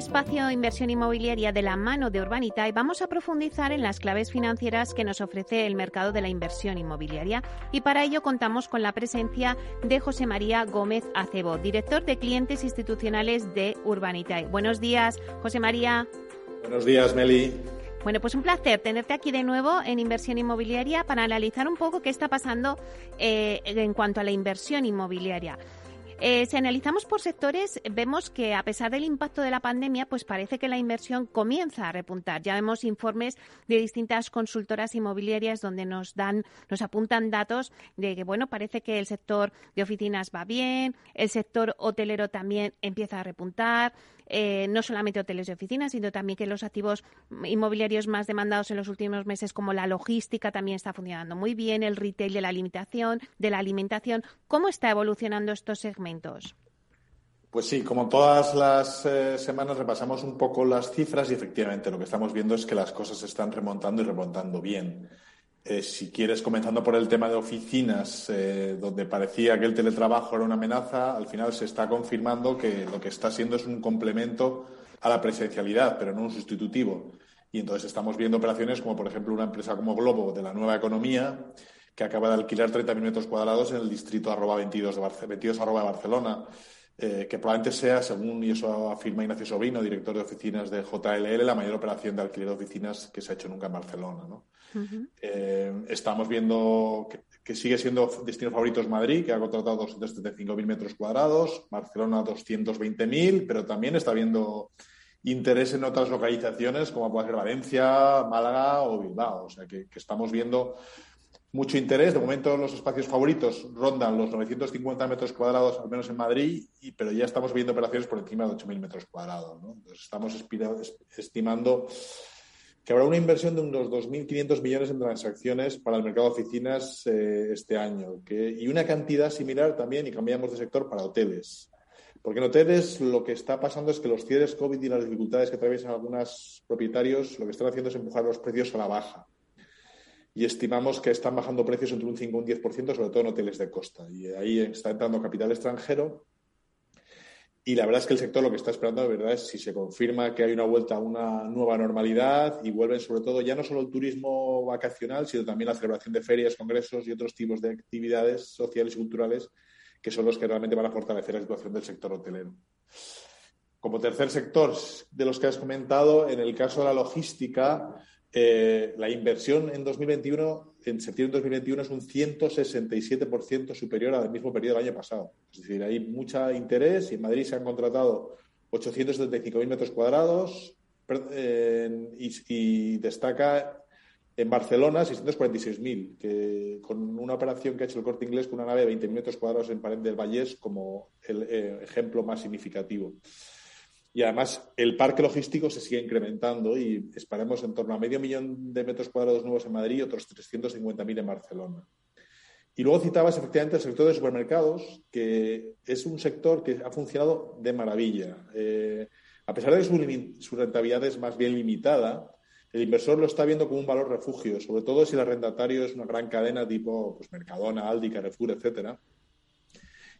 Espacio de inversión inmobiliaria de la mano de Urbanitae vamos a profundizar en las claves financieras que nos ofrece el mercado de la inversión inmobiliaria y para ello contamos con la presencia de José María Gómez Acebo, director de clientes institucionales de Urbanitae. Buenos días, José María. Buenos días, Meli. Bueno, pues un placer tenerte aquí de nuevo en Inversión Inmobiliaria para analizar un poco qué está pasando eh, en cuanto a la inversión inmobiliaria. Eh, si analizamos por sectores, vemos que a pesar del impacto de la pandemia, pues parece que la inversión comienza a repuntar. Ya vemos informes de distintas consultoras inmobiliarias donde nos dan, nos apuntan datos de que bueno, parece que el sector de oficinas va bien, el sector hotelero también empieza a repuntar, eh, no solamente hoteles y oficinas, sino también que los activos inmobiliarios más demandados en los últimos meses, como la logística, también está funcionando muy bien, el retail de la limitación, de la alimentación. ¿Cómo está evolucionando estos segmentos? Pues sí, como todas las eh, semanas repasamos un poco las cifras y efectivamente lo que estamos viendo es que las cosas se están remontando y remontando bien. Eh, si quieres, comenzando por el tema de oficinas, eh, donde parecía que el teletrabajo era una amenaza, al final se está confirmando que lo que está siendo es un complemento a la presencialidad, pero no un sustitutivo. Y entonces estamos viendo operaciones como, por ejemplo, una empresa como Globo de la nueva economía, que acaba de alquilar 30.000 metros cuadrados en el distrito arroba 22 de, 22 de Barcelona. Eh, que probablemente sea, según y eso afirma Ignacio Sobrino, director de oficinas de JLL, la mayor operación de alquiler de oficinas que se ha hecho nunca en Barcelona. ¿no? Eh, estamos viendo que, sigue siendo destino favorito Madrid, que ha contratado 275.000 metros cuadrados, Barcelona 220.000, pero también está habiendo interés en otras localizaciones como puede ser Valencia, Málaga o Bilbao. O sea que, estamos viendo mucho interés. De momento los espacios favoritos rondan los 950 metros cuadrados, al menos en Madrid, y, pero ya estamos viendo operaciones por encima de 8.000 metros cuadrados. Entonces estamos estimando que habrá una inversión de unos 2.500 millones en transacciones para el mercado de oficinas eh, este año y una cantidad similar también, y cambiamos de sector, para hoteles. Porque en hoteles lo que está pasando es que los cierres COVID y las dificultades que atraviesan algunos propietarios lo que están haciendo es empujar los precios a la baja. Y estimamos que están bajando precios entre un 5 y un 10%, sobre todo en hoteles de costa. Y ahí está entrando capital extranjero y la verdad es que el sector lo que está esperando, de verdad, es si se confirma que hay una vuelta a una nueva normalidad y vuelven sobre todo ya no solo el turismo vacacional, sino también la celebración de ferias, congresos y otros tipos de actividades sociales y culturales que son los que realmente van a fortalecer la situación del sector hotelero. Como tercer sector de los que has comentado, en el caso de la logística, eh, la inversión en 2021, en septiembre de 2021, es un 167% superior al mismo periodo del año pasado. Es decir, hay mucho interés y en Madrid se han contratado 875.000 metros cuadrados y, destaca en Barcelona 646.000, que con una operación que ha hecho el Corte Inglés con una nave de 20.000 metros cuadrados en Pared del Vallés como el eh, ejemplo más significativo. Y además el parque logístico se sigue incrementando y esperamos en torno a medio millón de metros cuadrados nuevos en Madrid y otros 350.000 en Barcelona. Y luego citabas efectivamente el sector de supermercados, que es un sector que ha funcionado de maravilla. Eh, a pesar de que su, rentabilidad es más bien limitada, el inversor lo está viendo como un valor refugio, sobre todo si el arrendatario es una gran cadena tipo pues, Mercadona, Aldi, Carrefour, etcétera.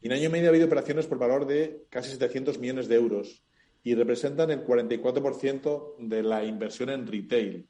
Y en año y medio ha habido operaciones por valor de casi 700 millones de euros y representan el 44% de la inversión en retail.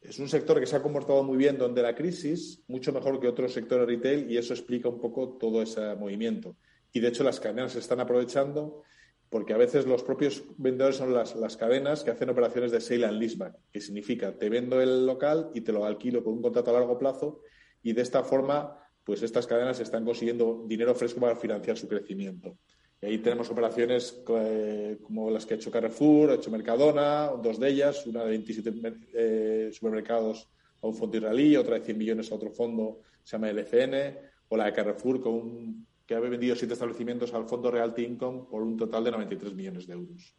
Es un sector que se ha comportado muy bien donde la crisis, mucho mejor que otros sectores retail, y eso explica un poco todo ese movimiento. Y de hecho las cadenas se están aprovechando porque a veces los propios vendedores son las, las, cadenas que hacen operaciones de sale and leaseback, que significa te vendo el local y te lo alquilo con un contrato a largo plazo y de esta forma pues estas cadenas están consiguiendo dinero fresco para financiar su crecimiento. Y ahí tenemos operaciones eh, como las que ha hecho Carrefour, ha hecho Mercadona, dos de ellas, una de 27 eh, supermercados a un fondo israelí, otra de 100 millones a otro fondo, se llama LFN, o la de Carrefour, con que ha vendido siete establecimientos al fondo Realty Income por un total de 93 millones de euros.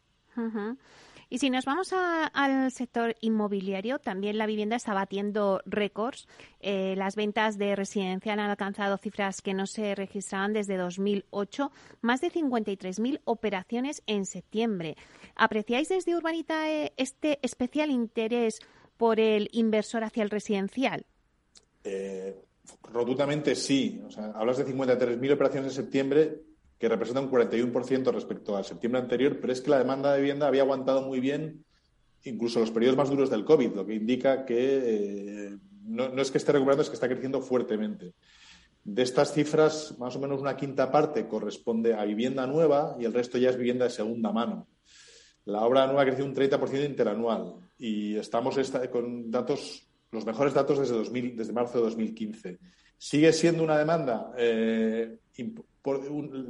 Y si nos vamos al sector inmobiliario, también la vivienda está batiendo récords. Eh, las ventas de residencial han alcanzado cifras que no se registraban desde 2008, más de 53.000 operaciones en septiembre. ¿Apreciáis desde Urbanitae este especial interés por el inversor hacia el residencial? Eh, rotundamente sí. O sea, hablas de 53.000 operaciones en septiembre que representa un 41% respecto al septiembre anterior, pero es que la demanda de vivienda había aguantado muy bien incluso los periodos más duros del COVID, lo que indica que eh, no, es que esté recuperando, es que está creciendo fuertemente. De estas cifras, más o menos una quinta parte corresponde a vivienda nueva y el resto ya es vivienda de segunda mano. La obra nueva ha crecido un 30% interanual y estamos con datos, los mejores datos desde, 2000, desde marzo de 2015. Sigue siendo una demanda eh,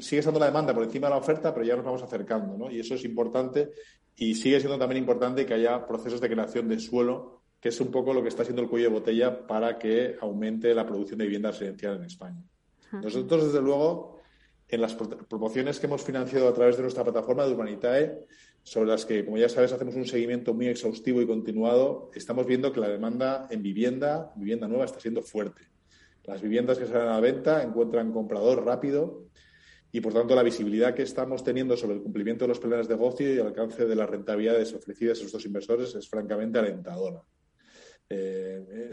sigue siendo la demanda por encima de la oferta, pero ya nos vamos acercando, ¿no? Y eso es importante y sigue siendo también importante que haya procesos de creación de suelo, que es un poco lo que está haciendo el cuello de botella para que aumente la producción de vivienda residencial en España. Nosotros, desde luego, en las promociones que hemos financiado a través de nuestra plataforma de Urbanitae, sobre las que, como ya sabes, hacemos un seguimiento muy exhaustivo y continuado, estamos viendo que la demanda en vivienda, vivienda nueva, está siendo fuerte. Las viviendas que salen a la venta encuentran comprador rápido y, por tanto, la visibilidad que estamos teniendo sobre el cumplimiento de los planes de negocio y el alcance de las rentabilidades ofrecidas a estos inversores es francamente alentadora. Eh,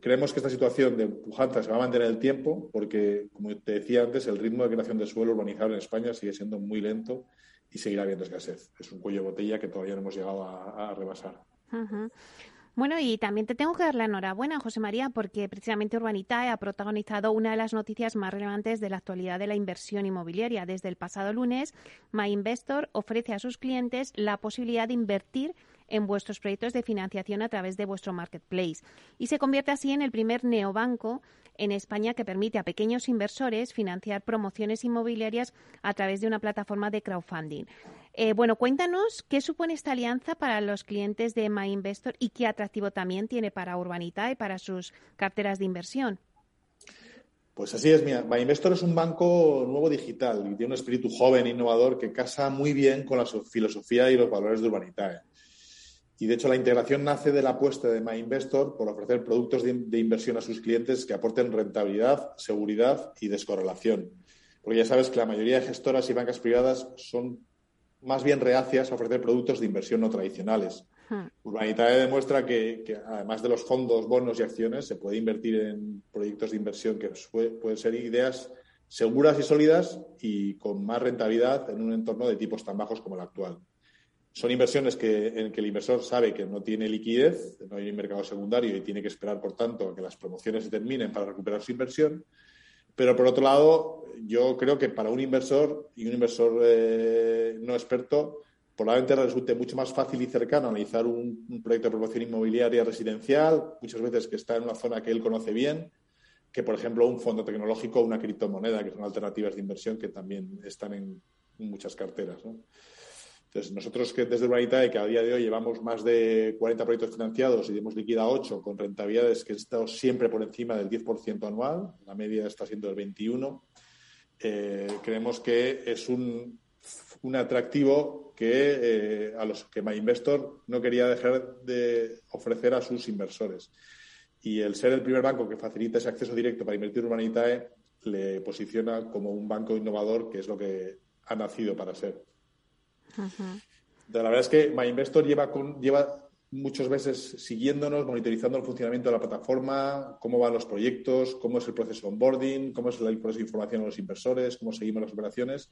creemos que esta situación de pujanza se va a mantener el tiempo porque, como te decía antes, el ritmo de creación de suelo urbanizable en España sigue siendo muy lento y seguirá habiendo escasez. Es un cuello de botella que todavía no hemos llegado a, rebasar. Bueno, y también te tengo que dar la enhorabuena, José María, porque precisamente Urbanitae ha protagonizado una de las noticias más relevantes de la actualidad de la inversión inmobiliaria. Desde el pasado lunes, MyInvestor ofrece a sus clientes la posibilidad de invertir en vuestros proyectos de financiación a través de vuestro marketplace y se convierte así en el primer neobanco en España que permite a pequeños inversores financiar promociones inmobiliarias a través de una plataforma de crowdfunding. Eh, bueno, cuéntanos qué supone esta alianza para los clientes de MyInvestor y qué atractivo también tiene para Urbanita y para sus carteras de inversión. Pues así es, mira, MyInvestor es un banco nuevo digital y tiene un espíritu joven, innovador, que casa muy bien con la filosofía y los valores de Urbanitae. Y de hecho la integración nace de la apuesta de MyInvestor por ofrecer productos de, inversión a sus clientes que aporten rentabilidad, seguridad y descorrelación. Porque ya sabes que la mayoría de gestoras y bancas privadas son más bien reacias a ofrecer productos de inversión no tradicionales. Hmm. Urbanitae demuestra que, además de los fondos, bonos y acciones, se puede invertir en proyectos de inversión que pueden ser ideas seguras y sólidas y con más rentabilidad en un entorno de tipos tan bajos como el actual. Son inversiones que, en que el inversor sabe que no tiene liquidez, no hay un mercado secundario y tiene que esperar, por tanto, a que las promociones se terminen para recuperar su inversión. Pero, por otro lado, yo creo que para un inversor y un inversor eh, no experto, probablemente resulte mucho más fácil y cercano analizar un, proyecto de promoción inmobiliaria residencial, muchas veces que está en una zona que él conoce bien, que, por ejemplo, un fondo tecnológico o una criptomoneda, que son alternativas de inversión que también están en muchas carteras. ¿no? Entonces, nosotros que desde Urbanitae, que a día de hoy llevamos más de 40 proyectos financiados y hemos liquidado 8 con rentabilidades que están siempre por encima del 10% anual, la media está siendo el 21%, eh, creemos que es un, atractivo que eh, a los que MyInvestor no quería dejar de ofrecer a sus inversores. Y el ser el primer banco que facilita ese acceso directo para invertir en Urbanitae le posiciona como un banco innovador, que es lo que ha nacido para ser. La verdad es que MyInvestor lleva, con, lleva muchos meses siguiéndonos, monitorizando el funcionamiento de la plataforma, cómo van los proyectos, cómo es el proceso de onboarding, cómo es el proceso de información a los inversores, cómo seguimos las operaciones.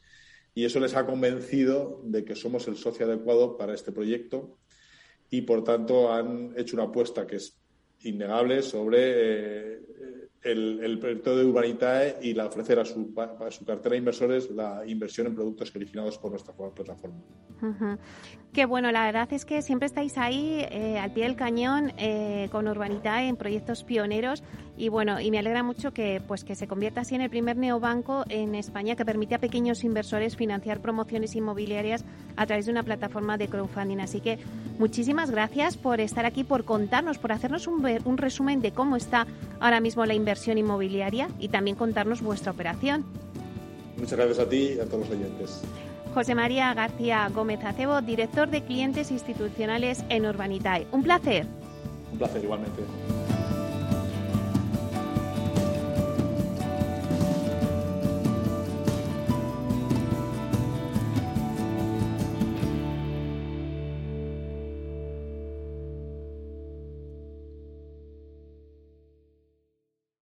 Y eso les ha convencido de que somos el socio adecuado para este proyecto y, por tanto, han hecho una apuesta que es innegable sobre eh, el, proyecto de Urbanitae y la ofrecer a su, su cartera de inversores la inversión en productos originados por nuestra plataforma. Qué bueno, la verdad es que siempre estáis ahí eh, al pie del cañón eh, con Urbanitae en proyectos pioneros y bueno, y me alegra mucho que pues que se convierta así en el primer neobanco en España que permite a pequeños inversores financiar promociones inmobiliarias a través de una plataforma de crowdfunding. Así que muchísimas gracias por estar aquí, por contarnos, por hacernos un, un resumen de cómo está ahora mismo la inversión inmobiliaria y también contarnos vuestra operación. Muchas gracias a ti y a todos los oyentes. José María García Gómez Acebo, director de clientes institucionales en Urbanitae. Un placer. Un placer igualmente.